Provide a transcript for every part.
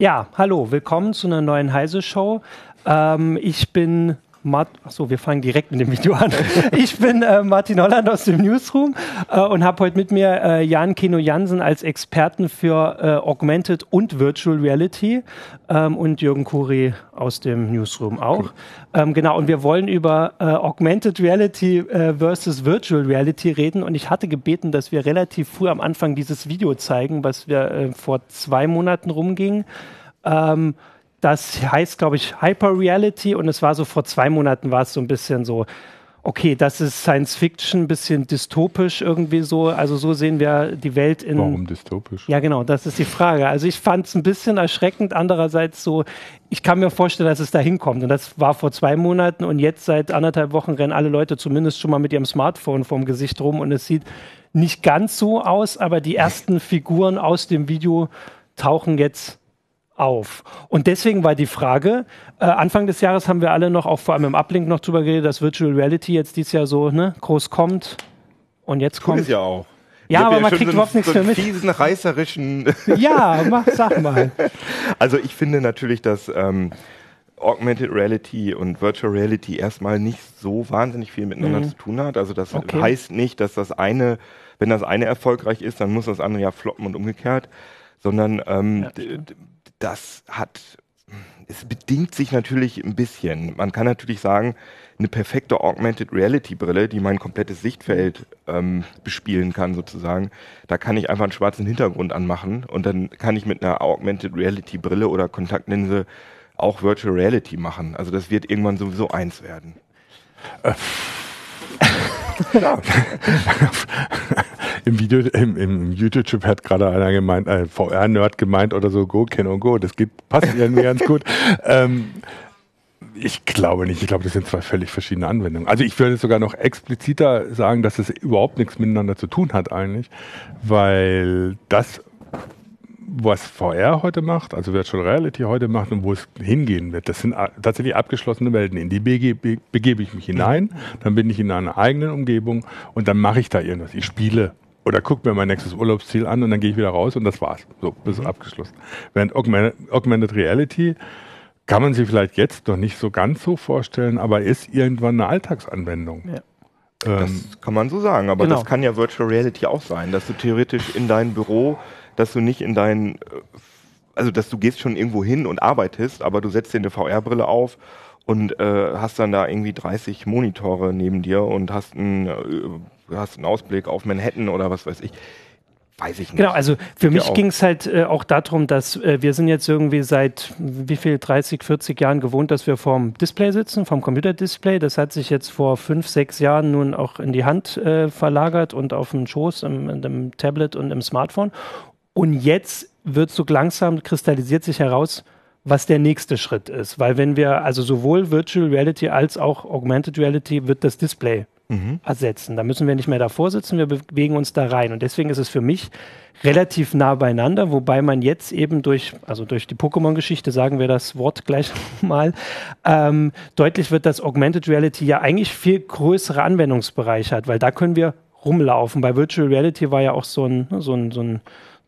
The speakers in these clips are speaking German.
Ja, hallo, willkommen zu einer neuen Heise-Show. Ähm, ich bin Mart Achso, wir fangen direkt mit dem Video an. Ich bin äh, Martin Holland aus dem Newsroom äh, und habe heute mit mir äh, Jan Keno Jansen als Experten für äh, Augmented und Virtual Reality ähm, und Jürgen Kuri aus dem Newsroom auch. Ähm, genau, und wir wollen über äh, Augmented Reality äh, versus Virtual Reality reden und ich hatte gebeten, dass wir relativ früh am Anfang dieses Video zeigen, was wir vor zwei Monaten rumging. Ähm, das heißt, glaube ich, Hyper Reality und es war so vor zwei Monaten war es so ein bisschen so, okay, das ist Science Fiction, ein bisschen dystopisch irgendwie so. Also so sehen wir die Welt in. Warum dystopisch? Ja, genau, das ist die Frage. Also ich fand es ein bisschen erschreckend. Andererseits so, ich kann mir vorstellen, dass es da hinkommt. Und das war vor zwei Monaten und jetzt seit anderthalb Wochen rennen alle Leute zumindest schon mal mit ihrem Smartphone vorm Gesicht rum und es sieht nicht ganz so aus, aber die ersten Figuren aus dem Video tauchen jetzt auf. Und deswegen war die Frage, äh, Anfang des Jahres haben wir alle noch, auch vor allem im Uplink noch drüber geredet, dass Virtual Reality jetzt dieses Jahr so ne, groß kommt. Und jetzt kommt. es ja auch. Ja, aber ja man kriegt so überhaupt nichts so mehr mit. fiesen, reißerischen. ja, mach, sag mal. Also ich finde natürlich, dass ähm, Augmented Reality und Virtual Reality erstmal nicht so wahnsinnig viel miteinander mhm. zu tun hat. Also das okay. heißt nicht, dass das eine, wenn das eine erfolgreich ist, dann muss das andere ja floppen und umgekehrt sondern ähm, ja, das hat, es bedingt sich natürlich ein bisschen. Man kann natürlich sagen, eine perfekte Augmented Reality Brille, die mein komplettes Sichtfeld ähm, bespielen kann sozusagen, da kann ich einfach einen schwarzen Hintergrund anmachen und dann kann ich mit einer Augmented Reality Brille oder Kontaktlinse auch Virtual Reality machen. Also das wird irgendwann sowieso eins werden. Äh. im Video, im, im YouTube hat gerade einer gemeint, ein äh, VR-Nerd gemeint oder so, Go, Ken und Go, das geht, passt irgendwie ganz gut. Ähm, ich glaube nicht. Ich glaube, das sind zwei völlig verschiedene Anwendungen. Also ich würde sogar noch expliziter sagen, dass es überhaupt nichts miteinander zu tun hat eigentlich, weil das, was VR heute macht, also Virtual Reality heute macht und wo es hingehen wird, das sind tatsächlich abgeschlossene Welten. In die begebe, begebe ich mich hinein, dann bin ich in einer eigenen Umgebung und dann mache ich da irgendwas. Ich spiele oder gucke mir mein nächstes Urlaubsziel an und dann gehe ich wieder raus und das war's. So, bis mhm. abgeschlossen. Während Augmented, Augmented Reality kann man sich vielleicht jetzt noch nicht so ganz so vorstellen, aber ist irgendwann eine Alltagsanwendung. Ja. Das ähm, kann man so sagen, aber genau. das kann ja Virtual Reality auch sein, dass du theoretisch in dein Büro, dass du nicht in dein, äh, also dass du gehst schon irgendwo hin und arbeitest, aber du setzt dir eine VR-Brille auf und äh, hast dann da irgendwie 30 Monitore neben dir und hast einen, äh, hast einen Ausblick auf Manhattan oder was weiß ich. Weiß ich nicht. Genau, also für mich ging es halt äh, auch darum, dass äh, wir sind jetzt irgendwie seit wie viel, 30, 40 Jahren gewohnt, dass wir vorm Display sitzen, vom Computerdisplay. Das hat sich jetzt vor fünf, sechs Jahren nun auch in die Hand äh, verlagert und auf dem Schoß, im, im Tablet und im Smartphone. Und jetzt wird so langsam kristallisiert sich heraus, was der nächste Schritt ist. Weil wenn wir, also sowohl Virtual Reality als auch Augmented Reality wird das Display mhm. ersetzen. Da müssen wir nicht mehr davor sitzen, wir bewegen uns da rein. Und deswegen ist es für mich relativ nah beieinander, wobei man jetzt eben durch, also durch die Pokémon-Geschichte, sagen wir das Wort gleich mal, ähm, deutlich wird, dass Augmented Reality ja eigentlich viel größere Anwendungsbereiche hat, weil da können wir rumlaufen. Bei Virtual Reality war ja auch so ein, so ein, so ein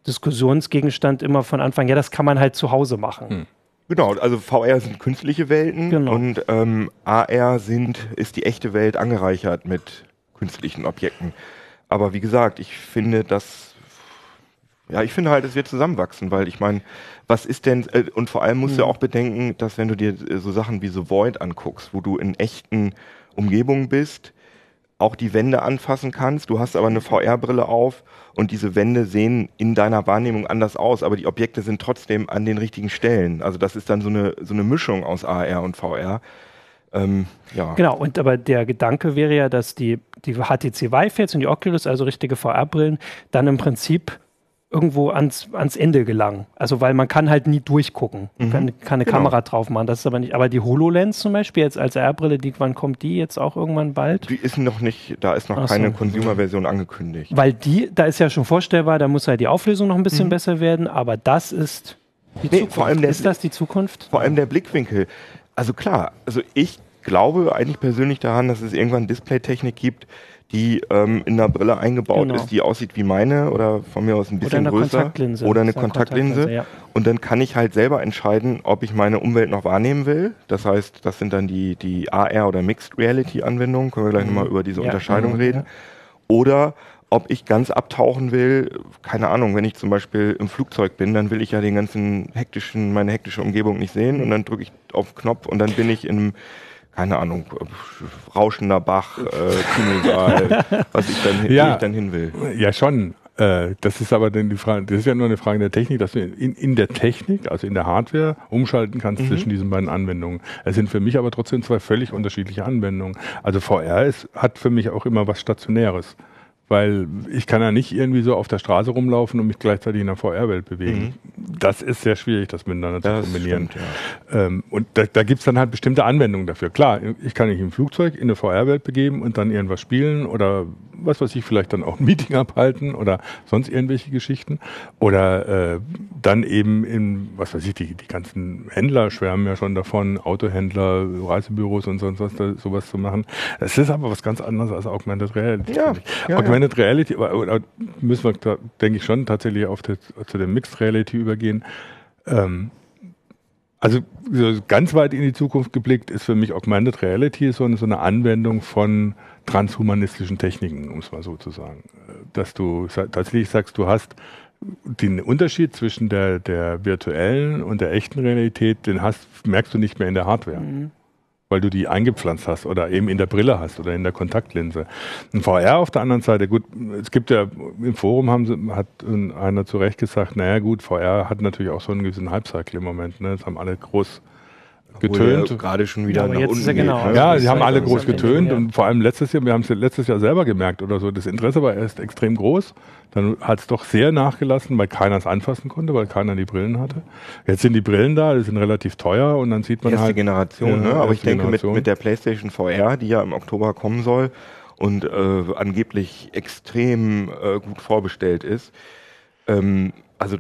Diskussionsgegenstand immer von Anfang, ja, das kann man halt zu Hause machen. Hm. Genau, also VR sind künstliche Welten genau. und ähm, AR sind, ist die echte Welt angereichert mit künstlichen Objekten. Aber wie gesagt, ich finde das, ja, ich finde halt, es wird zusammenwachsen, weil ich meine, was ist denn, äh, und vor allem musst mhm. du auch bedenken, dass wenn du dir so Sachen wie The Void anguckst, wo du in echten Umgebungen bist, auch die Wände anfassen kannst. Du hast aber eine VR-Brille auf und diese Wände sehen in deiner Wahrnehmung anders aus, aber die Objekte sind trotzdem an den richtigen Stellen. Also das ist dann so eine, so eine Mischung aus AR und VR. Ähm, ja. Genau, und aber der Gedanke wäre ja, dass die, die HTC Vive jetzt und die Oculus, also richtige VR-Brillen, dann im Prinzip irgendwo ans, ans Ende gelangen. Also weil man kann halt nie durchgucken. Man mhm. kann, kann, eine genau. Kamera drauf machen. Das ist aber nicht. Aber die HoloLens zum Beispiel, jetzt als R-Brille, die, wann kommt die jetzt auch irgendwann bald? Die ist noch nicht, da ist noch Ach keine so. Consumer-Version angekündigt. Weil die, da ist ja schon vorstellbar, da muss halt die Auflösung noch ein bisschen mhm. besser werden, aber das ist die nee, Zukunft. Vor allem der, ist das die Zukunft? Vor allem der Blickwinkel. Also klar, also ich glaube eigentlich persönlich daran, dass es irgendwann Displaytechnik gibt, die ähm, in der Brille eingebaut genau. ist, die aussieht wie meine oder von mir aus ein bisschen oder größer Kontaktlinse. oder eine Kontaktlinse. Kontaktlinse ja. Und dann kann ich halt selber entscheiden, ob ich meine Umwelt noch wahrnehmen will. Das heißt, das sind dann die, die AR oder Mixed Reality Anwendungen. Können wir gleich mhm. nochmal über diese ja. Unterscheidung mhm. reden. Oder ob ich ganz abtauchen will, keine Ahnung, wenn ich zum Beispiel im Flugzeug bin, dann will ich ja den ganzen hektischen, meine hektische Umgebung nicht sehen und dann drücke ich auf den Knopf und dann bin ich in keine Ahnung, rauschender Bach, äh, was ich dann, ja, ich dann hin will. Ja, schon. Äh, das ist aber dann die Frage, das ist ja nur eine Frage der Technik, dass du in, in der Technik, also in der Hardware, umschalten kannst mhm. zwischen diesen beiden Anwendungen. Es sind für mich aber trotzdem zwei völlig unterschiedliche Anwendungen. Also VR ist, hat für mich auch immer was Stationäres. Weil ich kann ja nicht irgendwie so auf der Straße rumlaufen und mich gleichzeitig in der VR-Welt bewegen. Mhm. Das ist sehr schwierig, das miteinander das zu kombinieren. Stimmt, ja. ähm, und da, da gibt es dann halt bestimmte Anwendungen dafür. Klar, ich kann mich im Flugzeug in eine VR-Welt begeben und dann irgendwas spielen oder was weiß ich, vielleicht dann auch ein Meeting abhalten oder sonst irgendwelche Geschichten. Oder äh, dann eben in, was weiß ich, die, die ganzen Händler schwärmen ja schon davon, Autohändler, Reisebüros und sonst was, da, sowas zu machen. Es ist aber was ganz anderes als Augmented Reality. Ja, ja, Augmented Reality, oder müssen wir, denke ich, schon tatsächlich auf die, zu der Mixed Reality übergehen. Ähm, also so ganz weit in die Zukunft geblickt ist für mich Augmented Reality so eine, so eine Anwendung von transhumanistischen Techniken, um es mal so zu sagen. Dass du tatsächlich sagst, du hast den Unterschied zwischen der, der virtuellen und der echten Realität, den hast, merkst du nicht mehr in der Hardware. Mhm weil du die eingepflanzt hast oder eben in der Brille hast oder in der Kontaktlinse. Ein VR auf der anderen Seite, gut, es gibt ja im Forum haben hat einer zu Recht gesagt, naja gut, VR hat natürlich auch so einen gewissen Hype-Cycle im Moment. Ne? Das haben alle groß getönt. Gerade schon wieder ja, nach unten. Genau. Geht, ne? Ja, sie haben alle groß getönt und vor allem letztes Jahr, wir haben es letztes Jahr selber gemerkt oder so, das Interesse war erst extrem groß. Dann hat es doch sehr nachgelassen, weil keiner es anfassen konnte, weil keiner die Brillen hatte. Jetzt sind die Brillen da, die sind relativ teuer und dann sieht man erste halt. Generation, ja, ne? Aber ich denke mit, mit der PlayStation VR, die ja im Oktober kommen soll und äh, angeblich extrem äh, gut vorbestellt ist, ähm, also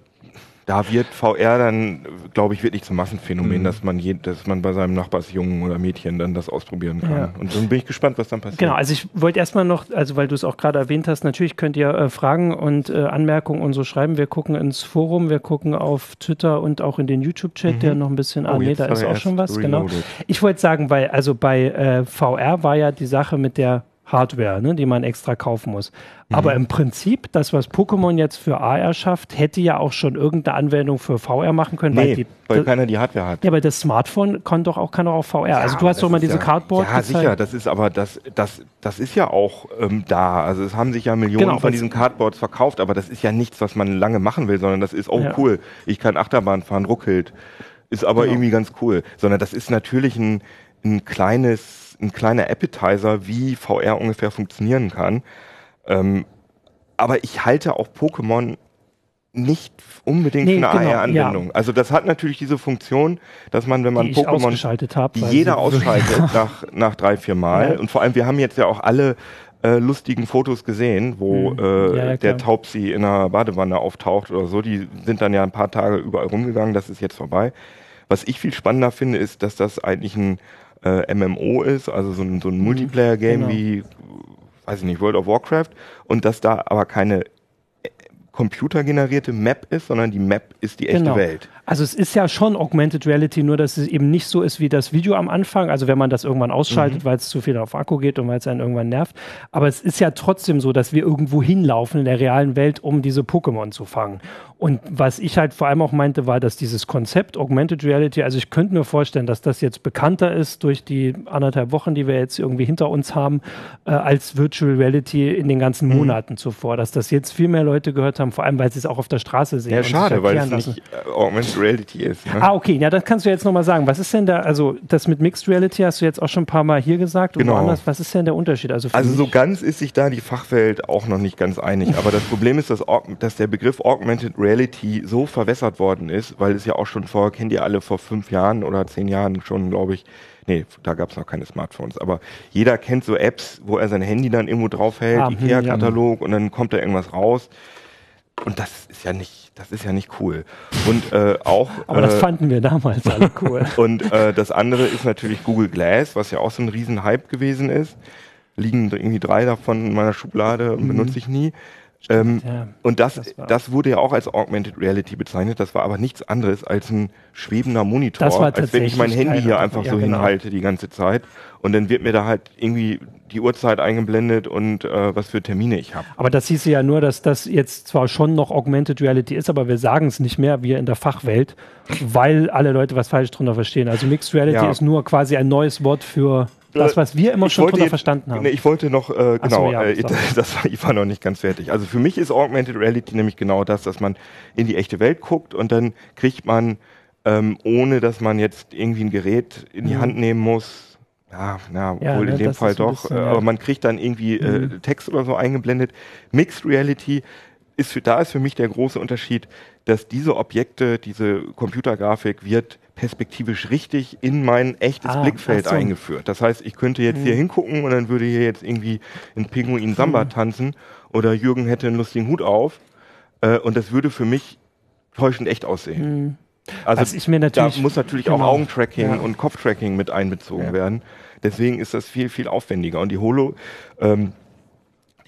da wird VR dann, glaube ich, wirklich zum Massenphänomen, mhm. dass man je, dass man bei seinem Nachbarsjungen oder Mädchen dann das ausprobieren kann. Ja. Und dann bin ich gespannt, was dann passiert. Genau, also ich wollte erstmal noch, also weil du es auch gerade erwähnt hast, natürlich könnt ihr äh, Fragen und äh, Anmerkungen und so schreiben. Wir gucken ins Forum, wir gucken auf Twitter und auch in den YouTube-Chat, mhm. der noch ein bisschen, ah oh, nee, da ist auch schon was, genau. reloaded. genau. Ich wollte sagen, weil, also bei äh, VR war ja die Sache mit der Hardware, ne, die man extra kaufen muss. Mhm. Aber im Prinzip, das, was Pokémon jetzt für AR schafft, hätte ja auch schon irgendeine Anwendung für VR machen können. Nee, weil, die, weil keiner die Hardware hat. Ja, aber das Smartphone kann doch auch, kann doch auch VR. Ja, also du hast doch mal diese ja, Cardboard Ja, gezeigt. sicher, das ist aber, das, das, das ist ja auch ähm, da. Also es haben sich ja Millionen genau, von diesen Cardboards verkauft, aber das ist ja nichts, was man lange machen will, sondern das ist, oh ja. cool, ich kann Achterbahn fahren, ruckelt. Ist aber genau. irgendwie ganz cool. Sondern das ist natürlich ein, ein kleines ein kleiner Appetizer, wie VR ungefähr funktionieren kann. Ähm, aber ich halte auch Pokémon nicht unbedingt nee, für eine genau, AR-Anwendung. Ja. Also das hat natürlich diese Funktion, dass man, wenn man Pokémon, hab, die jeder ausschaltet nach, nach drei, vier Mal. Ja. Und vor allem, wir haben jetzt ja auch alle äh, lustigen Fotos gesehen, wo mhm. äh, ja, der Taubsi in einer Badewanne auftaucht oder so. Die sind dann ja ein paar Tage überall rumgegangen. Das ist jetzt vorbei. Was ich viel spannender finde, ist, dass das eigentlich ein äh, MMO ist, also so ein, so ein mhm. Multiplayer-Game genau. wie, weiß ich nicht, World of Warcraft und dass da aber keine computergenerierte Map ist, sondern die Map ist die echte genau. Welt. Also es ist ja schon Augmented Reality, nur dass es eben nicht so ist wie das Video am Anfang. Also wenn man das irgendwann ausschaltet, mhm. weil es zu viel auf Akku geht und weil es einen irgendwann nervt. Aber es ist ja trotzdem so, dass wir irgendwo hinlaufen in der realen Welt, um diese Pokémon zu fangen. Und was ich halt vor allem auch meinte, war, dass dieses Konzept Augmented Reality, also ich könnte mir vorstellen, dass das jetzt bekannter ist durch die anderthalb Wochen, die wir jetzt irgendwie hinter uns haben, äh, als Virtual Reality in den ganzen mhm. Monaten zuvor. Dass das jetzt viel mehr Leute gehört haben, vor allem weil sie es auch auf der Straße sehen. Ja, schade, weil es nicht äh, Augmented Reality ist. Ne? Ah, okay, ja, das kannst du jetzt nochmal sagen. Was ist denn da, also das mit Mixed Reality hast du jetzt auch schon ein paar Mal hier gesagt genau. woanders. Was ist denn der Unterschied? Also, also so ganz ist sich da die Fachwelt auch noch nicht ganz einig. Aber das Problem ist, dass, dass der Begriff Augmented Reality so verwässert worden ist, weil es ja auch schon vor, kennt ihr alle, vor fünf Jahren oder zehn Jahren schon, glaube ich, nee, da gab es noch keine Smartphones, aber jeder kennt so Apps, wo er sein Handy dann irgendwo draufhält, ah, IKEA-Katalog ja. und dann kommt da irgendwas raus. Und das ist ja nicht, das ist ja nicht cool. Und äh, auch. Aber das äh, fanden wir damals alle cool. und äh, das andere ist natürlich Google Glass, was ja auch so ein Riesenhype gewesen ist. liegen irgendwie drei davon in meiner Schublade, mhm. benutze ich nie. Ähm, ja, und das, das, das, wurde ja auch als Augmented Reality bezeichnet. Das war aber nichts anderes als ein schwebender Monitor, als wenn ich mein Handy hier einfach ja, so genau. hinhalte die ganze Zeit. Und dann wird mir da halt irgendwie die Uhrzeit eingeblendet und äh, was für Termine ich habe. Aber das hieß ja nur, dass das jetzt zwar schon noch Augmented Reality ist, aber wir sagen es nicht mehr, wie in der Fachwelt, weil alle Leute was falsch drunter verstehen. Also Mixed Reality ja. ist nur quasi ein neues Wort für das, was wir immer ich schon drunter verstanden haben. Nee, ich wollte noch, äh, genau, so, ja, äh, das, ich war noch nicht ganz fertig. Also für mich ist Augmented Reality nämlich genau das, dass man in die echte Welt guckt und dann kriegt man, ähm, ohne dass man jetzt irgendwie ein Gerät in die mhm. Hand nehmen muss, ja, na, ja, wohl ne, in dem Fall doch, bisschen, äh, aber man kriegt dann irgendwie äh, mhm. Text oder so eingeblendet. Mixed Reality ist für, da ist für mich der große Unterschied, dass diese Objekte, diese Computergrafik wird perspektivisch richtig in mein echtes ah, Blickfeld so. eingeführt. Das heißt, ich könnte jetzt hm. hier hingucken und dann würde hier jetzt irgendwie ein Pinguin Samba hm. tanzen oder Jürgen hätte einen lustigen Hut auf äh, und das würde für mich täuschend echt aussehen. Hm. Also da muss natürlich genau. auch Augentracking ja. und Kopftracking mit einbezogen ja. werden. Deswegen ist das viel, viel aufwendiger. Und die Holo, ähm,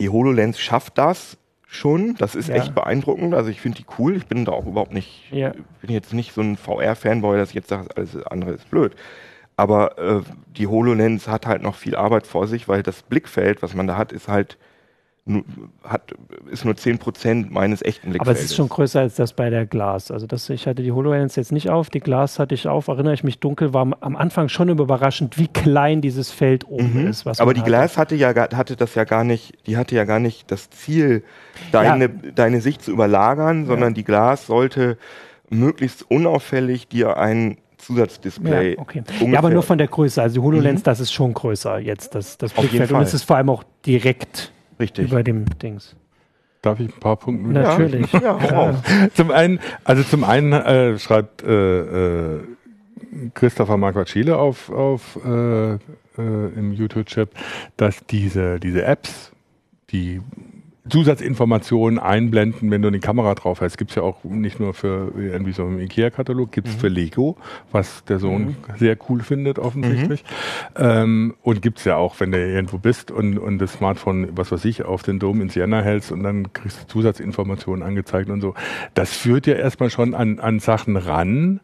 die HoloLens schafft das, schon. Das ist ja. echt beeindruckend. Also ich finde die cool. Ich bin da auch überhaupt nicht, ja. bin jetzt nicht so ein VR-Fanboy, dass ich jetzt sage, alles andere ist blöd. Aber äh, die HoloLens hat halt noch viel Arbeit vor sich, weil das Blickfeld, was man da hat, ist halt hat, ist nur 10% meines echten Blickfeldes. Aber es ist schon größer als das bei der Glas. Also das, ich hatte die HoloLens jetzt nicht auf, die Glas hatte ich auf, erinnere ich mich dunkel, war am Anfang schon überraschend, wie klein dieses Feld oben mhm. ist. Aber die hatte. Glas hatte ja hatte das ja gar nicht, die hatte ja gar nicht das Ziel, deine, ja. deine Sicht zu überlagern, sondern ja. die Glas sollte möglichst unauffällig dir ein Zusatzdisplay. Ja, okay. ja, aber nur von der Größe. Also die HoloLens, mhm. das ist schon größer jetzt, das, das Blickfeld. Und es ist vor allem auch direkt Richtig. Über dem Dings. Darf ich ein paar Punkte? Natürlich. Ja, ja, zum einen, also zum einen äh, schreibt äh, äh, Christopher Marquardt-Schiele auf, auf äh, äh, im YouTube-Chat, dass diese, diese Apps, die Zusatzinformationen einblenden, wenn du eine Kamera drauf hast. Gibt es ja auch nicht nur für irgendwie so einen IKEA-Katalog, gibt es mhm. für Lego, was der Sohn mhm. sehr cool findet offensichtlich. Mhm. Ähm, und gibt es ja auch, wenn du irgendwo bist und, und das Smartphone, was weiß ich, auf den Dom in Siena hältst und dann kriegst du Zusatzinformationen angezeigt und so. Das führt ja erstmal schon an, an Sachen ran,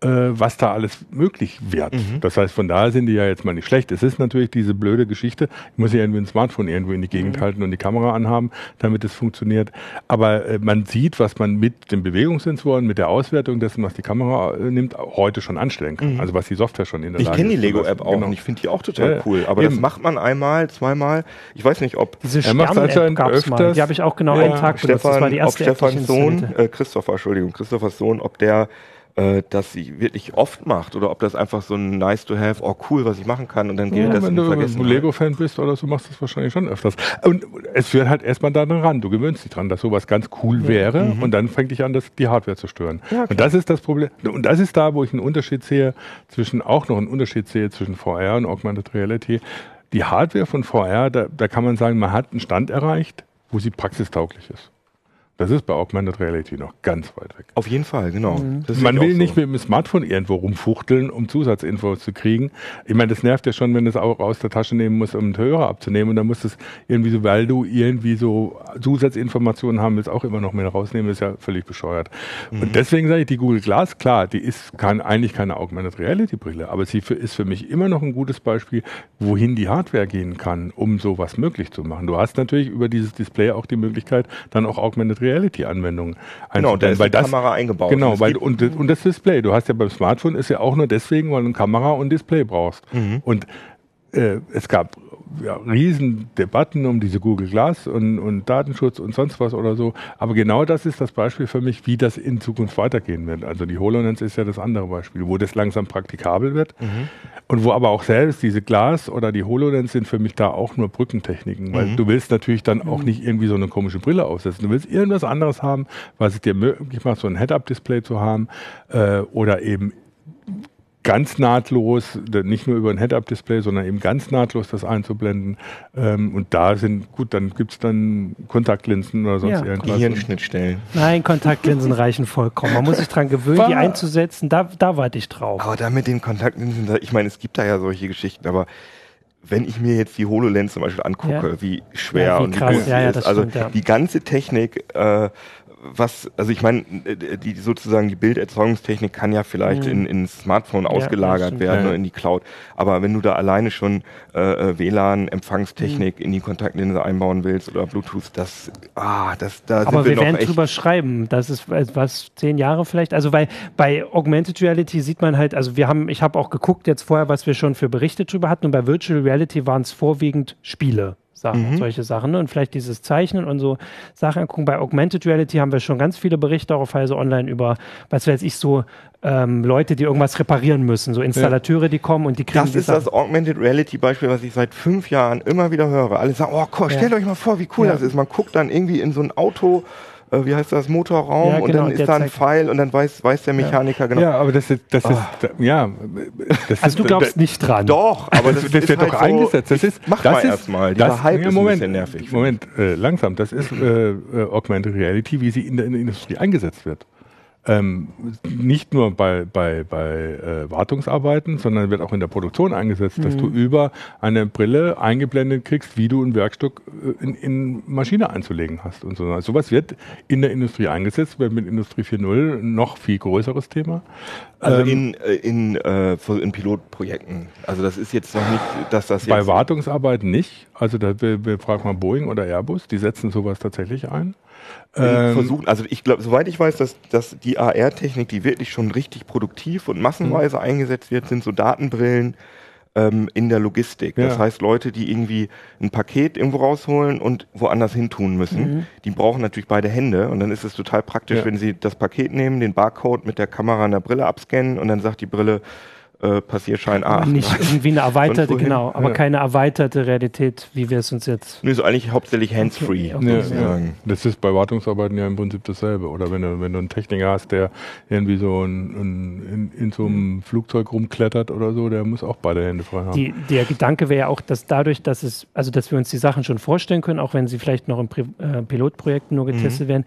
was da alles möglich wird. Mhm. Das heißt, von daher sind die ja jetzt mal nicht schlecht. Es ist natürlich diese blöde Geschichte, ich muss ja irgendwie ein Smartphone irgendwo in die Gegend mhm. halten und die Kamera anhaben, damit es funktioniert. Aber äh, man sieht, was man mit den Bewegungssensoren, mit der Auswertung dessen, was die Kamera äh, nimmt, heute schon anstellen kann. Mhm. Also was die Software schon in der ich Lage ist. Ich kenne die Lego-App auch genau. und ich finde die auch total ja, cool. Aber eben. das macht man einmal, zweimal. Ich weiß nicht, ob... Diese Stern-App gab's mal. Die habe ich auch genau ja. einen Tag benutzt. Stefan, das war die erste ob Stefans Sohn, äh, Christopher, Entschuldigung, Christophers Sohn, ob der äh, das sie wirklich oft macht oder ob das einfach so ein nice to have, oh cool, was ich machen kann und dann geht ja, das wenn in Wenn du Lego-Fan bist oder so, machst du das wahrscheinlich schon öfters. Und es führt halt erstmal daran du gewöhnst dich dran, dass sowas ganz cool ja. wäre mhm. und dann fängt dich an, das, die Hardware zu stören. Ja, und das ist das Problem. Und das ist da, wo ich einen Unterschied sehe zwischen, auch noch einen Unterschied sehe zwischen VR und Augmented Reality. Die Hardware von VR, da, da kann man sagen, man hat einen Stand erreicht, wo sie praxistauglich ist. Das ist bei Augmented Reality noch ganz weit weg. Auf jeden Fall, genau. Mhm. Man will so. nicht mit dem Smartphone irgendwo rumfuchteln, um Zusatzinfos zu kriegen. Ich meine, das nervt ja schon, wenn du es auch aus der Tasche nehmen musst, um einen Hörer abzunehmen. Und dann musst du es irgendwie so, weil du irgendwie so Zusatzinformationen haben willst, auch immer noch mehr rausnehmen, ist ja völlig bescheuert. Mhm. Und deswegen sage ich, die Google Glass, klar, die ist kann, eigentlich keine Augmented Reality Brille, aber sie für, ist für mich immer noch ein gutes Beispiel, wohin die Hardware gehen kann, um sowas möglich zu machen. Du hast natürlich über dieses Display auch die Möglichkeit, dann auch Augmented Reality-Anwendungen Genau, da ist weil die das, Kamera eingebaut. Genau, weil, und, und das Display. Du hast ja beim Smartphone ist ja auch nur deswegen, weil du eine Kamera und Display brauchst. Mhm. Und äh, es gab ja, riesen Debatten um diese Google Glass und, und, Datenschutz und sonst was oder so. Aber genau das ist das Beispiel für mich, wie das in Zukunft weitergehen wird. Also die HoloLens ist ja das andere Beispiel, wo das langsam praktikabel wird mhm. und wo aber auch selbst diese Glas oder die HoloLens sind für mich da auch nur Brückentechniken, weil mhm. du willst natürlich dann auch nicht irgendwie so eine komische Brille aufsetzen. Du willst irgendwas anderes haben, was es dir möglich macht, so ein Head-Up-Display zu haben äh, oder eben ganz nahtlos, nicht nur über ein Head-Up-Display, sondern eben ganz nahtlos das einzublenden. Ähm, und da sind, gut, dann gibt es dann Kontaktlinsen oder sonst ja. irgendwas. Gehirnschnittstellen. Nein, Kontaktlinsen reichen vollkommen. Man muss sich daran gewöhnen, War, die einzusetzen. Da, da warte ich drauf. Aber da mit den Kontaktlinsen, ich meine, es gibt da ja solche Geschichten, aber wenn ich mir jetzt die HoloLens zum Beispiel angucke, ja. wie schwer ja, wie und krass. wie groß ja, ist, also stimmt, die ganze Technik, äh, was, also ich meine, die sozusagen die Bilderzeugungstechnik kann ja vielleicht mhm. in, in Smartphone ja, ausgelagert werden ja. oder in die Cloud. Aber wenn du da alleine schon äh, äh WLAN, Empfangstechnik mhm. in die Kontaktlinse einbauen willst oder Bluetooth, das, ah, das, da Aber wir, wir werden drüber schreiben. Das ist was zehn Jahre vielleicht. Also weil bei Augmented Reality sieht man halt, also wir haben, ich habe auch geguckt jetzt vorher, was wir schon für Berichte drüber hatten. Und bei Virtual Reality waren es vorwiegend Spiele. Sachen, mhm. solche Sachen. Ne? Und vielleicht dieses Zeichnen und so Sachen angucken. Bei Augmented Reality haben wir schon ganz viele Berichte auch auf Heise Online über, was weiß ich, so ähm, Leute, die irgendwas reparieren müssen, so Installateure, ja. die kommen und die kriegen. Das ist das Augmented Reality Beispiel, was ich seit fünf Jahren immer wieder höre. Alle sagen, oh, stellt ja. euch mal vor, wie cool ja. das ist. Man guckt dann irgendwie in so ein Auto äh, wie heißt das, Motorraum ja, genau, und dann ist da ein Pfeil und dann weiß, weiß der Mechaniker ja. genau. Ja, aber das ist, das oh. ist ja. Das also ist, du glaubst nicht dran. Doch, aber das, das, das wird halt doch so, eingesetzt. Das ist, mach das mal erstmal. Dieser Hype ja, Moment, ist ein bisschen nervig. Moment, äh, langsam. Das ist äh, äh, Augmented Reality, wie sie in der, in der Industrie eingesetzt wird ähm, nicht nur bei, bei, bei äh, Wartungsarbeiten, sondern wird auch in der Produktion eingesetzt, mhm. dass du über eine Brille eingeblendet kriegst, wie du ein Werkstück äh, in, in Maschine einzulegen hast und so. Also sowas wird in der Industrie eingesetzt, wird mit Industrie 4.0 noch viel größeres Thema. Also ähm, in, äh, in, äh, in Pilotprojekten. Also das ist jetzt noch nicht, dass das jetzt Bei Wartungsarbeiten nicht. Also da wir, wir fragen mal Boeing oder Airbus, die setzen sowas tatsächlich ein. Ähm, versuchen, also ich glaube, soweit ich weiß, dass, dass die AR-Technik, die wirklich schon richtig produktiv und massenweise mhm. eingesetzt wird, sind so Datenbrillen ähm, in der Logistik. Ja. Das heißt, Leute, die irgendwie ein Paket irgendwo rausholen und woanders hin tun müssen, mhm. die brauchen natürlich beide Hände und dann ist es total praktisch, ja. wenn sie das Paket nehmen, den Barcode mit der Kamera an der Brille abscannen und dann sagt die Brille, äh, Passierschein A. Nicht irgendwie eine erweiterte, genau, aber ja. keine erweiterte Realität, wie wir es uns jetzt. Nee, so eigentlich hauptsächlich hands-free. Okay, ja, ja. Das ist bei Wartungsarbeiten ja im Prinzip dasselbe. Oder wenn du, wenn du einen Techniker hast, der irgendwie so ein, ein, in, in, so einem Flugzeug rumklettert oder so, der muss auch beide Hände frei haben. Die, der Gedanke wäre ja auch, dass dadurch, dass es, also dass wir uns die Sachen schon vorstellen können, auch wenn sie vielleicht noch in Pri äh, Pilotprojekten nur getestet mhm. werden,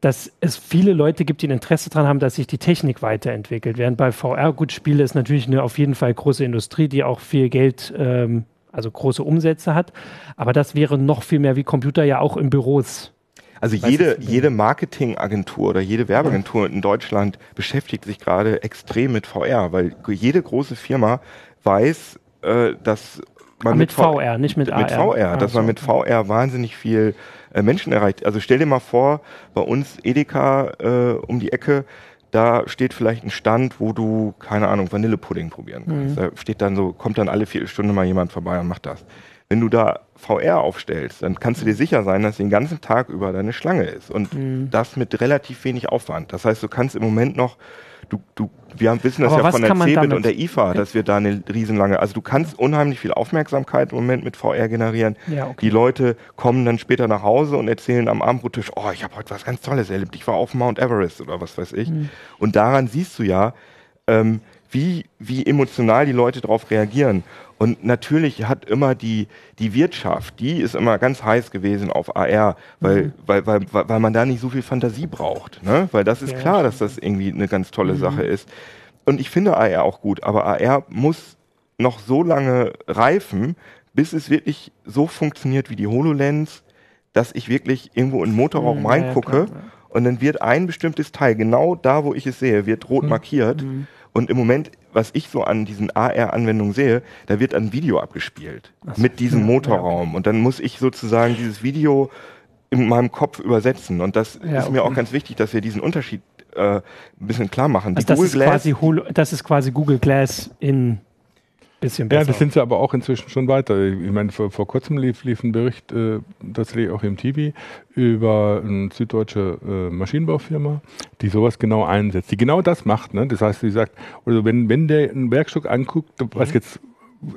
dass es viele Leute gibt, die ein Interesse daran haben, dass sich die Technik weiterentwickelt. Während bei VR gut Spiele ist natürlich eine auf jeden Fall große Industrie, die auch viel Geld, ähm, also große Umsätze hat. Aber das wäre noch viel mehr wie Computer ja auch in Büros. Also jede, jede Marketingagentur oder jede Werbeagentur in Deutschland beschäftigt sich gerade extrem mit VR, weil jede große Firma weiß, äh, dass man mit, mit VR, nicht mit, mit AR. VR, dass man mit VR wahnsinnig viel äh, Menschen erreicht. Also stell dir mal vor, bei uns Edeka äh, um die Ecke, da steht vielleicht ein Stand, wo du, keine Ahnung, Vanillepudding probieren kannst. Mhm. Da steht dann so, kommt dann alle vier Stunden mal jemand vorbei und macht das. Wenn du da VR aufstellst, dann kannst du dir sicher sein, dass den ganzen Tag über deine Schlange ist. Und mhm. das mit relativ wenig Aufwand. Das heißt, du kannst im Moment noch du, du, wir haben, wissen das Aber ja von der CeBIT und der IFA, dass wir da eine riesenlange, also du kannst unheimlich viel Aufmerksamkeit im Moment mit VR generieren. Ja, okay. Die Leute kommen dann später nach Hause und erzählen am Abendbrottisch, oh, ich habe heute was ganz Tolles erlebt, ich war auf Mount Everest oder was weiß ich. Mhm. Und daran siehst du ja, ähm, wie, wie emotional die Leute darauf reagieren. Und natürlich hat immer die, die Wirtschaft, die ist immer ganz heiß gewesen auf AR, weil, mhm. weil, weil, weil man da nicht so viel Fantasie braucht. Ne? Weil das ist ja, klar, dass das irgendwie eine ganz tolle mhm. Sache ist. Und ich finde AR auch gut, aber AR muss noch so lange reifen, bis es wirklich so funktioniert wie die HoloLens, dass ich wirklich irgendwo in den Motorraum mhm, reingucke ja, und dann wird ein bestimmtes Teil, genau da, wo ich es sehe, wird rot mhm. markiert. Und im Moment, was ich so an diesen AR-Anwendungen sehe, da wird ein Video abgespielt so. mit diesem Motorraum. Und dann muss ich sozusagen dieses Video in meinem Kopf übersetzen. Und das ja, ist okay. mir auch ganz wichtig, dass wir diesen Unterschied äh, ein bisschen klar machen. Also das, ist quasi das ist quasi Google Glass in bisschen besser. Ja, das sind sie aber auch inzwischen schon weiter. Ich meine, vor, vor kurzem lief, lief ein Bericht, äh, tatsächlich auch im TV, über eine süddeutsche äh, Maschinenbaufirma, die sowas genau einsetzt, die genau das macht. Ne? Das heißt, sie sagt, also wenn, wenn der ein Werkstück anguckt, was mhm. jetzt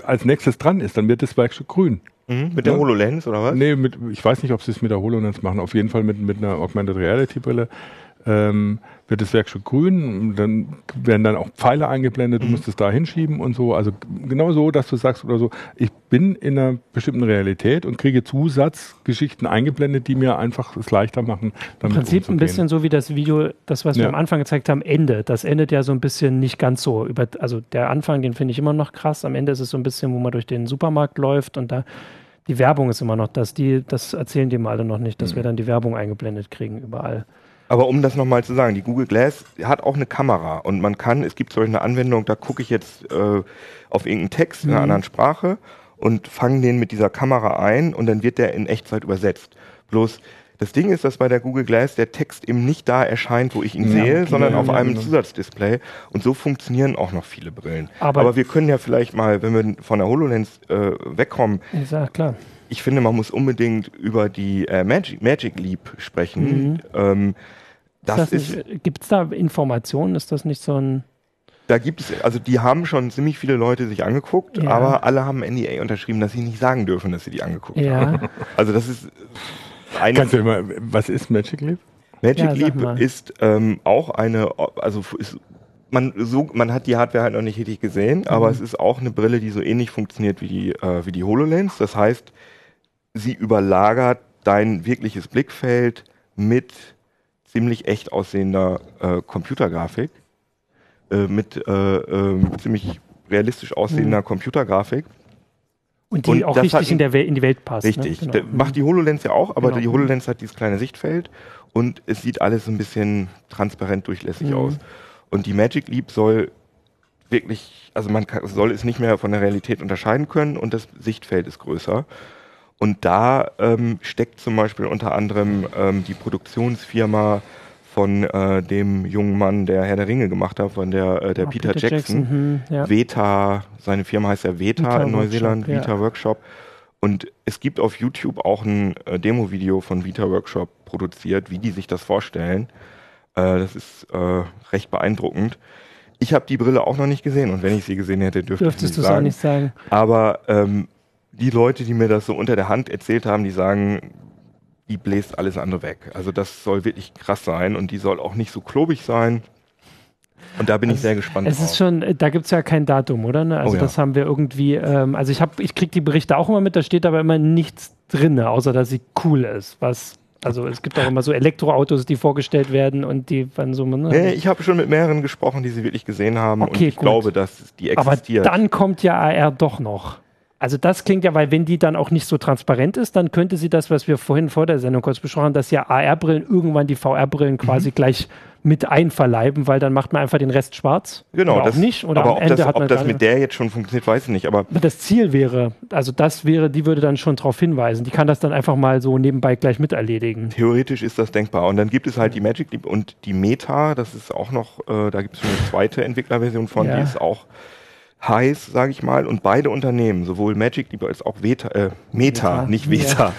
als nächstes dran ist, dann wird das Werkstück grün. Mhm, mit der HoloLens oder was? Nee, mit, ich weiß nicht, ob sie es mit der HoloLens machen. Auf jeden Fall mit, mit einer Augmented Reality Brille ähm, wird das Werkstück grün, dann werden dann auch Pfeile eingeblendet, du mhm. musst es da hinschieben und so. Also genau so, dass du sagst oder so, ich bin in einer bestimmten Realität und kriege Zusatzgeschichten eingeblendet, die mir einfach es leichter machen. Im Prinzip umzugehen. ein bisschen so wie das Video, das, was wir am Anfang gezeigt haben, Ende. Das endet ja so ein bisschen nicht ganz so. Über, also der Anfang, den finde ich immer noch krass. Am Ende ist es so ein bisschen, wo man durch den Supermarkt läuft und da die Werbung ist immer noch das. Die, das erzählen die mal alle noch nicht, dass mhm. wir dann die Werbung eingeblendet kriegen überall. Aber um das nochmal zu sagen, die Google Glass hat auch eine Kamera und man kann, es gibt solch eine Anwendung, da gucke ich jetzt äh, auf irgendeinen Text in einer mhm. anderen Sprache und fange den mit dieser Kamera ein und dann wird der in Echtzeit übersetzt. Bloß das Ding ist, dass bei der Google Glass der Text eben nicht da erscheint, wo ich ihn ja, sehe, okay, sondern auf einem genau. Zusatzdisplay. Und so funktionieren auch noch viele Brillen. Aber, Aber, wir können ja vielleicht mal, wenn wir von der HoloLens äh, wegkommen, ja, klar ich finde, man muss unbedingt über die äh, Magic, Magic Leap sprechen. Mhm. Ähm, das Gibt es da Informationen? Ist das nicht so ein. Da gibt es, also die haben schon ziemlich viele Leute sich angeguckt, ja. aber alle haben NDA unterschrieben, dass sie nicht sagen dürfen, dass sie die angeguckt ja. haben. Also das ist eine. Kannst du mal, was ist Magic Leap? Magic ja, Leap ist ähm, auch eine, also ist, man, so, man hat die Hardware halt noch nicht richtig gesehen, mhm. aber es ist auch eine Brille, die so ähnlich funktioniert wie die, äh, wie die HoloLens. Das heißt, sie überlagert dein wirkliches Blickfeld mit ziemlich echt aussehender äh, Computergrafik, äh, mit äh, ähm, ziemlich realistisch aussehender mhm. Computergrafik. Und die und auch richtig in, der in die Welt passt. Ne? Richtig. Ne? Genau. Macht die HoloLens ja auch, aber genau. die HoloLens hat dieses kleine Sichtfeld und es sieht alles ein bisschen transparent durchlässig mhm. aus. Und die Magic Leap soll wirklich, also man kann, soll es nicht mehr von der Realität unterscheiden können und das Sichtfeld ist größer. Und da ähm, steckt zum Beispiel unter anderem ähm, die Produktionsfirma von äh, dem jungen Mann, der Herr der Ringe gemacht hat, von der, äh, der oh, Peter, Peter, Jackson. Jackson hm, ja. Veta, seine Firma heißt ja Veta, Vita in Neuseeland, Workshop, Vita ja. Workshop. Und es gibt auf YouTube auch ein äh, Demo-Video von Vita Workshop produziert, wie die sich das vorstellen. Äh, das ist äh, recht beeindruckend. Ich habe die Brille auch noch nicht gesehen und wenn ich sie gesehen hätte, dürfte Dürftest ich nicht sagen. Auch nicht sagen. Aber ähm, die Leute, die mir das so unter der Hand erzählt haben, die sagen, die bläst alles andere weg. Also das soll wirklich krass sein und die soll auch nicht so klobig sein. Und da bin also ich sehr gespannt. Es drauf. ist schon, da gibt es ja kein Datum, oder? Ne? Also oh ja. das haben wir irgendwie, ähm, also ich habe, ich kriege die Berichte auch immer mit, da steht aber immer nichts drin, außer dass sie cool ist. Was, also es gibt auch immer so Elektroautos, die vorgestellt werden und die dann so. Ne? Nee, ich habe schon mit mehreren gesprochen, die sie wirklich gesehen haben okay, und ich gut. glaube, dass die existiert. Aber dann kommt ja AR doch noch. Also das klingt ja, weil wenn die dann auch nicht so transparent ist, dann könnte sie das, was wir vorhin vor der Sendung kurz besprochen haben, dass ja AR-Brillen irgendwann die VR-Brillen quasi mhm. gleich mit einverleiben, weil dann macht man einfach den Rest schwarz. Genau, oder das, nicht. Oder aber ob das, ob das mit der jetzt schon funktioniert, weiß ich nicht. Aber das Ziel wäre, also das wäre, die würde dann schon darauf hinweisen. Die kann das dann einfach mal so nebenbei gleich mit erledigen. Theoretisch ist das denkbar. Und dann gibt es halt die Magic Leap und die Meta, das ist auch noch, äh, da gibt es eine zweite Entwicklerversion von, ja. die ist auch heiß, sage ich mal, und beide Unternehmen, sowohl Magic Leap als auch Veta, äh, Meta, Meta, nicht Veta,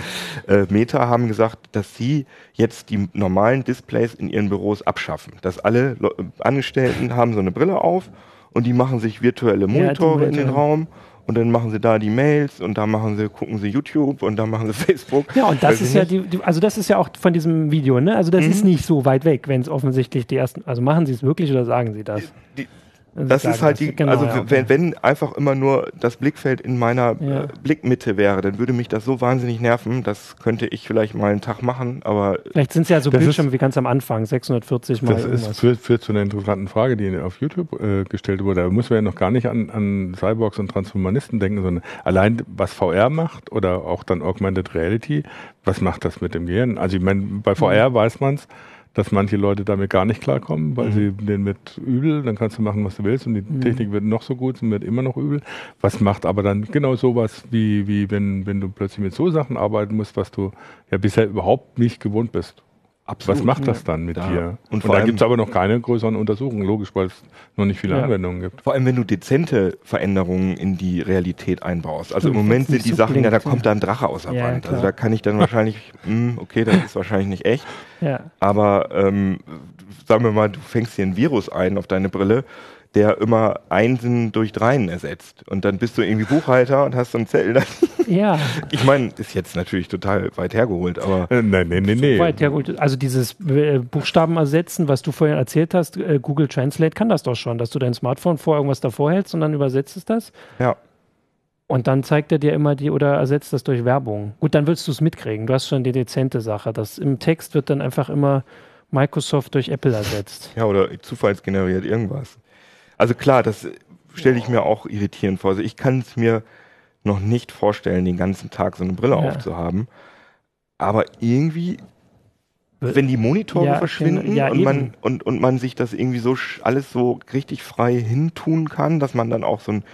ja. äh, Meta haben gesagt, dass sie jetzt die normalen Displays in ihren Büros abschaffen. Dass alle Le Angestellten haben so eine Brille auf und die machen sich virtuelle Monitore ja, in den Raum und dann machen sie da die Mails und da machen sie, gucken sie YouTube und da machen sie Facebook. Ja, und das ist ja die, die, also das ist ja auch von diesem Video, ne? Also das mhm. ist nicht so weit weg, wenn es offensichtlich die ersten, also machen sie es wirklich oder sagen sie das? Die, das ist halt die, genau, also ja, wenn, wenn einfach immer nur das Blickfeld in meiner ja. äh, Blickmitte wäre, dann würde mich das so wahnsinnig nerven. Das könnte ich vielleicht mal einen Tag machen, aber. Vielleicht sind es ja so Bildschirme wie ganz am Anfang, 640 mal. Das ist, führt, führt zu einer interessanten Frage, die auf YouTube äh, gestellt wurde. Da muss man ja noch gar nicht an, an Cyborgs und Transhumanisten denken, sondern allein was VR macht oder auch dann Augmented Reality, was macht das mit dem Gehirn? Also ich meine, bei VR mhm. weiß man es dass manche Leute damit gar nicht klarkommen, weil mhm. sie den mit übel, dann kannst du machen, was du willst und die mhm. Technik wird noch so gut und wird immer noch übel. Was macht aber dann genau sowas, wie, wie wenn, wenn du plötzlich mit so Sachen arbeiten musst, was du ja bisher überhaupt nicht gewohnt bist. Absolut. Was macht das dann mit ja. dir? Und, und da gibt es aber noch keine größeren Untersuchungen, logisch, weil es noch nicht viele ja. Anwendungen gibt. Vor allem, wenn du dezente Veränderungen in die Realität einbaust. Also im Moment sind die so Sachen, ja, da kommt da ein Drache aus der ja, Wand. Also da kann ich dann wahrscheinlich, mh, hm, okay, das ist wahrscheinlich nicht echt. Ja. Aber ähm, sagen wir mal, du fängst hier ein Virus ein auf deine Brille, der immer Einsen durch Dreien ersetzt. Und dann bist du irgendwie Buchhalter und hast so ein Zettel. Ja. Ich meine, ist jetzt natürlich total weit hergeholt, aber. Äh, nein, nein, nein, nee. Weit hergeholt. Also dieses äh, Buchstaben ersetzen, was du vorhin erzählt hast, äh, Google Translate kann das doch schon, dass du dein Smartphone vor irgendwas davor hältst und dann übersetzt es das. Ja. Und dann zeigt er dir immer die oder ersetzt das durch Werbung. Gut, dann willst du es mitkriegen. Du hast schon die dezente Sache. Das im Text wird dann einfach immer Microsoft durch Apple ersetzt. Ja, oder zufallsgeneriert irgendwas. Also klar, das stelle ich mir auch irritierend vor. Also ich kann es mir noch nicht vorstellen, den ganzen Tag so eine Brille ja. aufzuhaben. Aber irgendwie, wenn die Monitore ja, verschwinden ja, und, man, und, und man sich das irgendwie so alles so richtig frei hintun kann, dass man dann auch so, ein,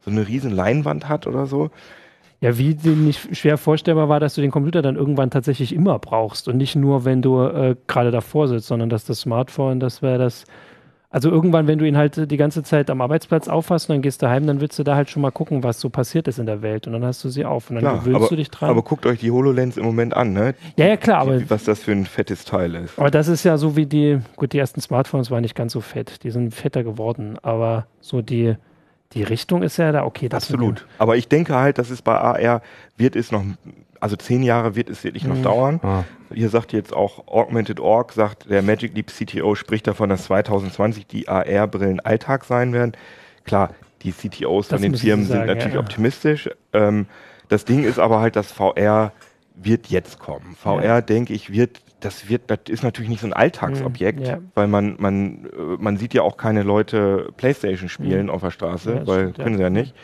so eine riesen Leinwand hat oder so. Ja, wie nicht schwer vorstellbar war, dass du den Computer dann irgendwann tatsächlich immer brauchst und nicht nur, wenn du äh, gerade davor sitzt, sondern dass das Smartphone, das wäre das also irgendwann, wenn du ihn halt die ganze Zeit am Arbeitsplatz auffasst und dann gehst du heim, dann willst du da halt schon mal gucken, was so passiert ist in der Welt und dann hast du sie auf und dann klar, gewöhnst aber, du dich dran. Aber guckt euch die HoloLens im Moment an, ne? Ja, ja, klar. Aber, was das für ein fettes Teil ist. Aber das ist ja so wie die, gut, die ersten Smartphones waren nicht ganz so fett, die sind fetter geworden, aber so die, die Richtung ist ja da, okay. Das Absolut. Aber ich denke halt, dass es bei AR wird es noch also zehn Jahre wird es wirklich noch mhm. dauern. Ah. Hier sagt jetzt auch Augmented Org, sagt der Magic Leap CTO, spricht davon, dass 2020 die AR-Brillen Alltag sein werden. Klar, die CTOs das von den Firmen sagen, sind natürlich ja. optimistisch. Ähm, das Ding ist aber halt, dass VR wird jetzt kommen. VR, ja. denke ich, wird, das wird, das ist natürlich nicht so ein Alltagsobjekt, ja. weil man, man, äh, man sieht ja auch keine Leute Playstation spielen mhm. auf der Straße, weil stimmt, können sie ja nicht.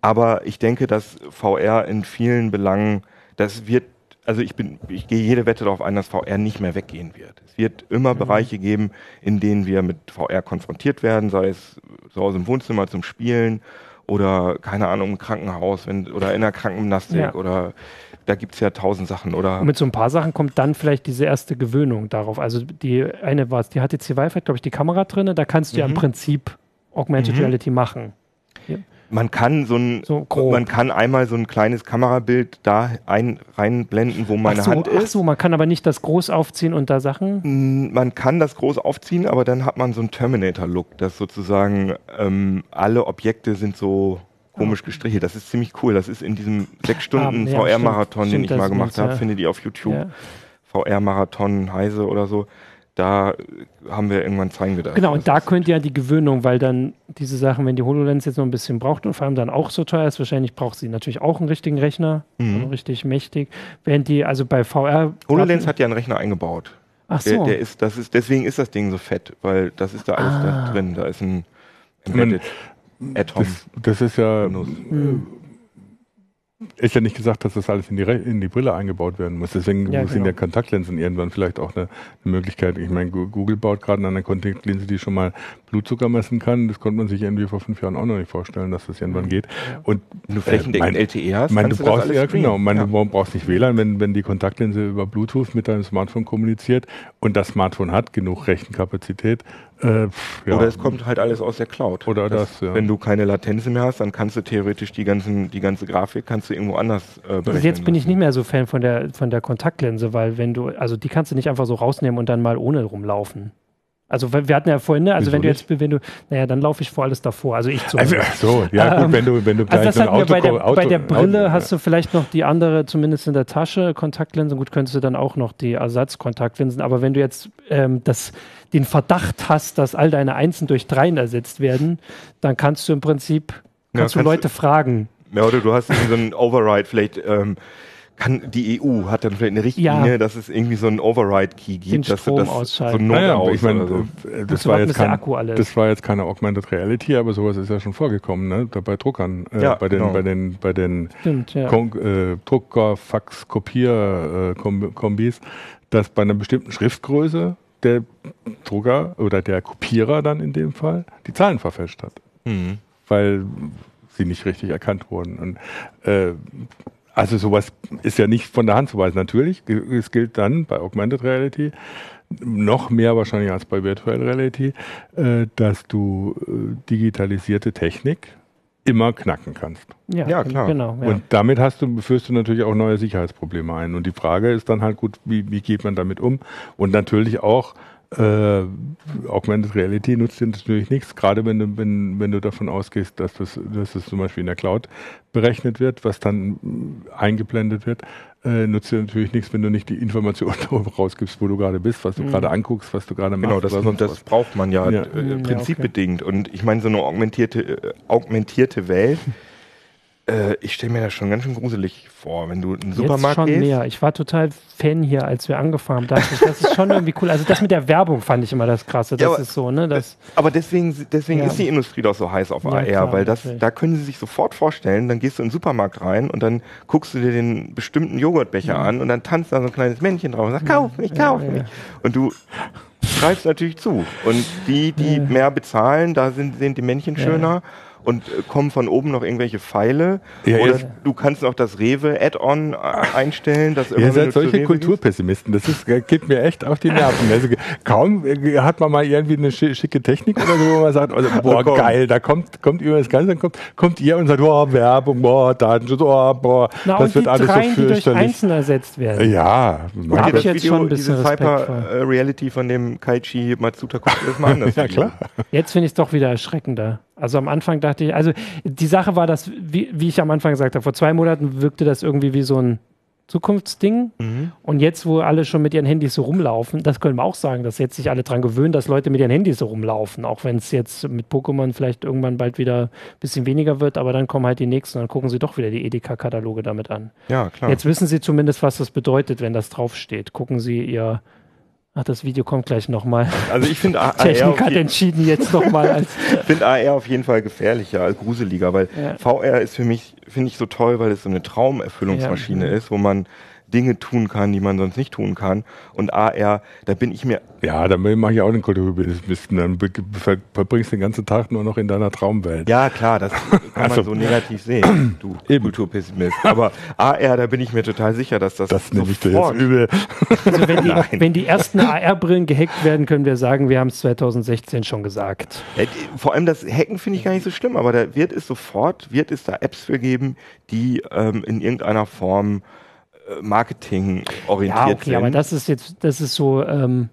Aber ich denke, dass VR in vielen Belangen das wird, also ich bin, ich gehe jede Wette darauf ein, dass VR nicht mehr weggehen wird. Es wird immer mhm. Bereiche geben, in denen wir mit VR konfrontiert werden, sei es zu Hause im Wohnzimmer zum Spielen oder keine Ahnung im Krankenhaus wenn, oder in der Krankengymnastik ja. oder da gibt es ja tausend Sachen. Oder Und mit so ein paar Sachen kommt dann vielleicht diese erste Gewöhnung darauf. Also die eine war es, die HTC Vive hat, glaube ich, die Kamera drin, da kannst du mhm. ja im mhm. Prinzip Augmented mhm. Reality machen. Ja. Man kann so ein, so man kann einmal so ein kleines Kamerabild da ein, reinblenden, wo meine so, Hand ist. Ach so, man kann aber nicht das groß aufziehen und da Sachen? Man kann das groß aufziehen, aber dann hat man so einen Terminator-Look, dass sozusagen ähm, alle Objekte sind so komisch ah. gestrichelt. Das ist ziemlich cool. Das ist in diesem sechs Stunden ah, ja, VR-Marathon, den ich mal gemacht habe, ja. findet ihr auf YouTube. Ja. VR-Marathon Heise oder so da haben wir irgendwann zeigen wir das. Genau, und da könnte ja die Gewöhnung, weil dann diese Sachen, wenn die HoloLens jetzt noch ein bisschen braucht und vor allem dann auch so teuer ist, wahrscheinlich braucht sie natürlich auch einen richtigen Rechner, mhm. also richtig mächtig. Während die, also bei VR. HoloLens hat ja einen Rechner eingebaut. Ach so. Der, der, ist, das ist, deswegen ist das Ding so fett, weil das ist da alles ah. da drin. Da ist ein Embedded Atom. Das, das ist ja. Mhm ist ja nicht gesagt, dass das alles in die, in die Brille eingebaut werden muss. Deswegen ja, sind genau. ja Kontaktlinsen irgendwann vielleicht auch eine, eine Möglichkeit. Ich meine, Google baut gerade eine Kontaktlinse, die schon mal Blutzucker messen kann. Das konnte man sich irgendwie vor fünf Jahren auch noch nicht vorstellen, dass das irgendwann geht. Ja. Und wenn du flächendeckend äh, LTE hast, mein, du brauchst ja genau, mein, ja. du brauchst nicht WLAN, wenn, wenn die Kontaktlinse über Bluetooth mit deinem Smartphone kommuniziert und das Smartphone hat genug Rechenkapazität, äh, ja. Oder es kommt halt alles aus der Cloud. Oder das, das ja. Wenn du keine Latenz mehr hast, dann kannst du theoretisch die, ganzen, die ganze Grafik kannst du irgendwo anders äh, berechnen. Also jetzt bin ich nicht mehr so Fan von der, von der Kontaktlinse, weil wenn du, also die kannst du nicht einfach so rausnehmen und dann mal ohne rumlaufen. Also wir hatten ja vorhin, ne? also Wieso wenn du jetzt, wenn du, naja, dann laufe ich vor alles davor. Also ich zu. Also, so, ja gut, wenn du, wenn du ähm, also das so ein Auto, bei der, Auto, bei der Brille Auto, hast du vielleicht noch die andere, zumindest in der Tasche, Kontaktlinsen. Gut, könntest du dann auch noch die Ersatzkontaktlinsen. Aber wenn du jetzt ähm, das, den Verdacht hast, dass all deine Einsen durch Dreien ersetzt werden, dann kannst du im Prinzip, kannst ja, du Leute fragen. Ja, oder du hast so einen Override vielleicht. Ähm, kann die EU hat dann vielleicht eine Richtlinie, ja. dass es irgendwie so einen Override-Key gibt, dass du das so Not naja, ich meine, so. Äh, das, war jetzt kein, das war jetzt keine Augmented Reality, aber sowas ist ja schon vorgekommen, ne? Da bei Druckern, äh, ja, bei den, genau. bei den, bei den Stimmt, ja. äh, Drucker, Fax, Kopier, äh, Kombis, dass bei einer bestimmten Schriftgröße der Drucker oder der Kopierer dann in dem Fall die Zahlen verfälscht hat. Mhm. Weil sie nicht richtig erkannt wurden. Und äh, also sowas ist ja nicht von der Hand zu weisen. Natürlich, es gilt dann bei Augmented Reality noch mehr wahrscheinlich als bei Virtual Reality, äh, dass du äh, digitalisierte Technik immer knacken kannst. Ja, ja klar. Genau, ja. Und damit hast du, führst du natürlich auch neue Sicherheitsprobleme ein. Und die Frage ist dann halt gut, wie, wie geht man damit um? Und natürlich auch, Äh, Augmented Reality nutzt dir natürlich nichts, gerade wenn du, wenn, wenn du davon ausgehst, dass das, dass das zum Beispiel in der Cloud berechnet wird, was dann eingeblendet wird, äh, nutzt dir natürlich nichts, wenn du nicht die Informationen rausgibst, wo du gerade bist, was du mhm. gerade anguckst, was du gerade genau, machst. Genau, das, das braucht man ja, ja. Äh, prinzipbedingt. Okay. Und ich meine, so eine augmentierte, äh, augmentierte Welt äh, ich stelle mir das schon ganz schön gruselig vor, wenn du in den Supermarkt Jetzt schon gehst. mehr. Ich war total Fan hier, als wir angefangen haben. Dachte ich, das ist schon irgendwie cool. Also das mit der Werbung fand ich immer das Krasse. Das ja, aber, ist so, ne? Das, aber deswegen, deswegen ja. ist die Industrie doch so heiß auf ja, AR, klar, weil das, da können sie sich sofort vorstellen, dann gehst du in den Supermarkt rein und dann guckst du dir den bestimmten Joghurtbecher an und dann tanzt da so ein kleines Männchen drauf und sagt, kauf mich, kauf mich. Und du schreibst natürlich zu. Und die, die mehr bezahlen, da sind, sind die Männchen schöner und äh, kommen von oben noch irgendwelche Pfeile. Ja, oder du kannst noch das Rewe Add-on äh, einstellen. Dass ihr seid solche Kulturpessimisten. Das ist, geht mir echt auf die Nerven. Also, kaum äh, hat man mal irgendwie eine schicke Technik oder so, wo man sagt, also, boah, oh, geil, da kommt, kommt über das Ganze, dann kommt, kommt ihr und sagt, boah, Werbung, boah, Datenschutz, oh, boah, Na, das wird alles dreien, so fürchterlich. Die durch einzeln ersetzt werden. Ja, da habe ich jetzt Video, schon ein bisschen diese Hyper-Reality von dem Kaichi Matsuta, guckt das mal an. ja, klar. Jetzt finde ich es doch wieder erschreckender. Also am Anfang dachte ich, also die Sache war, dass, wie, wie ich am Anfang gesagt habe, vor zwei Monaten wirkte das irgendwie wie so ein Zukunftsding. Mhm. Und jetzt, wo alle schon mit ihren Handys so rumlaufen, das können wir auch sagen, dass jetzt sich alle daran gewöhnen, dass Leute mit ihren Handys so rumlaufen. Auch wenn es jetzt mit Pokémon vielleicht irgendwann bald wieder ein bisschen weniger wird, aber dann kommen halt die nächsten und dann gucken sie doch wieder die Edeka-Kataloge damit an. Ja, klar. Jetzt wissen sie zumindest, was das bedeutet, wenn das draufsteht. Gucken sie ihr Ach, das Video kommt gleich nochmal. Also ich finde Technik hat entschieden jetzt nochmal. ich finde AR auf jeden Fall gefährlicher als gruseliger, weil ja. VR ist für mich, finde ich so toll, weil es so eine Traumerfüllungsmaschine ja. ist, wo man Dinge tun kann, die man sonst nicht tun kann. Und AR, da bin ich mir. Ja, da mache ich auch den Kulturpessimisten. Dann verbringst du den ganzen Tag nur noch in deiner Traumwelt. Ja, klar, das kann man also, so negativ sehen, du Eben. Kulturpessimist. Aber AR, da bin ich mir total sicher, dass das. Das nehme ich dir jetzt übel. Also wenn die, wenn die ersten AR-Brillen gehackt werden, können wir sagen, wir haben es 2016 schon gesagt. Vor allem das Hacken finde ich gar nicht so schlimm, aber da wird es sofort, wird es da Apps für geben, die ähm, in irgendeiner Form Marketing orientiert ja, okay, sind. aber das ist jetzt, das ist so, ähm,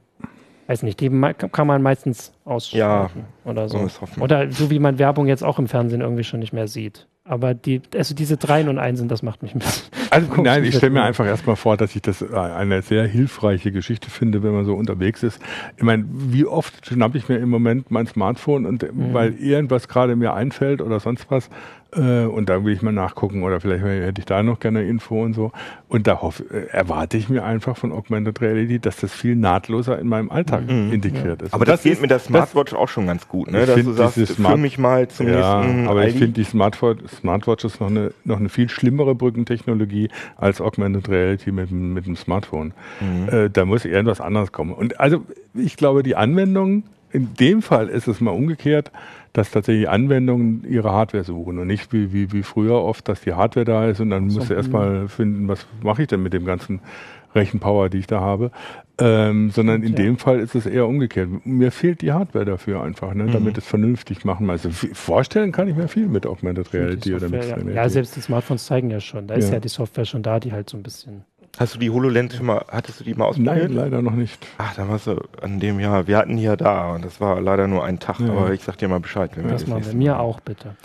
weiß nicht, die kann man meistens ausschalten ja, oder so. Oder so wie man Werbung jetzt auch im Fernsehen irgendwie schon nicht mehr sieht. Aber die, also diese Dreien und Einsen, das macht mich ein bisschen. Also nein, ich stelle mir einfach erstmal vor, dass ich das eine sehr hilfreiche Geschichte finde, wenn man so unterwegs ist. Ich meine, wie oft schnappe ich mir im Moment mein Smartphone und mhm. weil irgendwas gerade mir einfällt oder sonst was, äh, und da will ich mal nachgucken oder vielleicht hätte ich da noch gerne Info und so. Und da hoffe, äh, erwarte ich mir einfach von Augmented Reality, dass das viel nahtloser in meinem Alltag mhm. integriert ja. ist. Aber das, das, geht ist, mit der Smartwatch das, auch schon ganz gut, ne? dass du sagst, Smart, mich mal zum ja, nächsten Aber ich finde die Smartwatch, Smartwatch ist noch eine, noch eine viel schlimmere Brückentechnologie als Augmented Reality mit, mit dem Smartphone. Mhm. Äh, da muss irgendwas anderes kommen. Und also ich glaube, die Anwendung, in dem Fall ist es mal umgekehrt, dass tatsächlich Anwendungen ihre Hardware suchen und nicht wie, wie, wie früher oft, dass die Hardware da ist und dann so, musst du erstmal finden, was mache ich denn mit dem ganzen Rechenpower, die ich da habe. Ähm, sondern in ja. dem Fall ist es eher umgekehrt. Mir fehlt die Hardware dafür einfach, ne, mhm. damit es vernünftig machen. Also vorstellen kann ich mir viel mit Augmented Reality Software, oder mit ja. ja, selbst die Smartphones zeigen ja schon. Da ist ja die Software schon da, die halt so ein bisschen Hast du die HoloLens schon mal, hattest du die mal ausprobiert? Nein, leider noch nicht. Ach, da warst du an dem Jahr. Wir hatten die ja da und das war leider nur ein Tag, ja. aber ich sag dir mal Bescheid. Wenn wir das machen wir. Mir auch, bitte.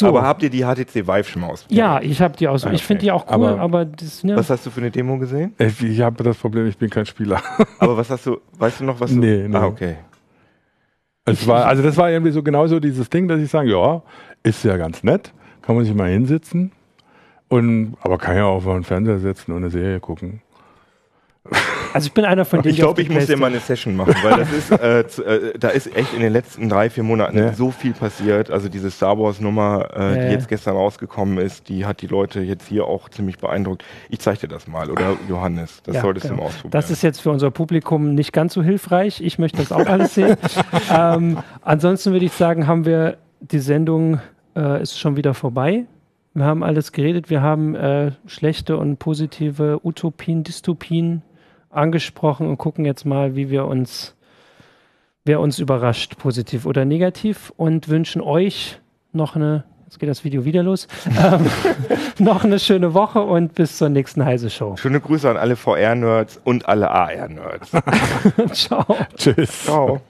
So. Aber habt ihr die HTC Vive schon mal ausprobiert? Ja, ich habe die aus. Ah, okay. Ich finde die auch cool, aber, aber das, ne. Was hast du für eine Demo gesehen? Ich habe das Problem, ich bin kein Spieler. aber was hast du, weißt du noch, was du. Nee, nee. Ah, okay. Es war, also das war irgendwie so genauso dieses Ding, dass ich sage, ja, ist ja ganz nett, kann man sich mal hinsitzen. Und, aber kann ja auch vor den Fernseher setzen und eine Serie gucken. Also ich bin einer von denen. Ich glaube, ich muss dir mal eine Session machen, weil das ist, äh, zu, äh, da ist echt in den letzten drei, vier Monaten ja. so viel passiert. Also diese Star Wars Nummer, äh, ja. die jetzt gestern rausgekommen ist, die hat die Leute jetzt hier auch ziemlich beeindruckt. Ich zeige dir das mal, oder Johannes? Das ja, solltest genau. du mal ausprobieren. Das ist jetzt für unser Publikum nicht ganz so hilfreich. Ich möchte das auch alles sehen. ähm, ansonsten würde ich sagen, haben wir die Sendung äh, ist schon wieder vorbei. Wir haben alles geredet. Wir haben äh, schlechte und positive Utopien, Dystopien angesprochen und gucken jetzt mal, wie wir uns, wer uns überrascht, positiv oder negativ und wünschen euch noch eine Jetzt geht das Video wieder los. ähm, noch eine schöne Woche und bis zur nächsten Heise Show. Schöne Grüße an alle VR-Nerds und alle AR-Nerds. Ciao. Tschüss. Ciao.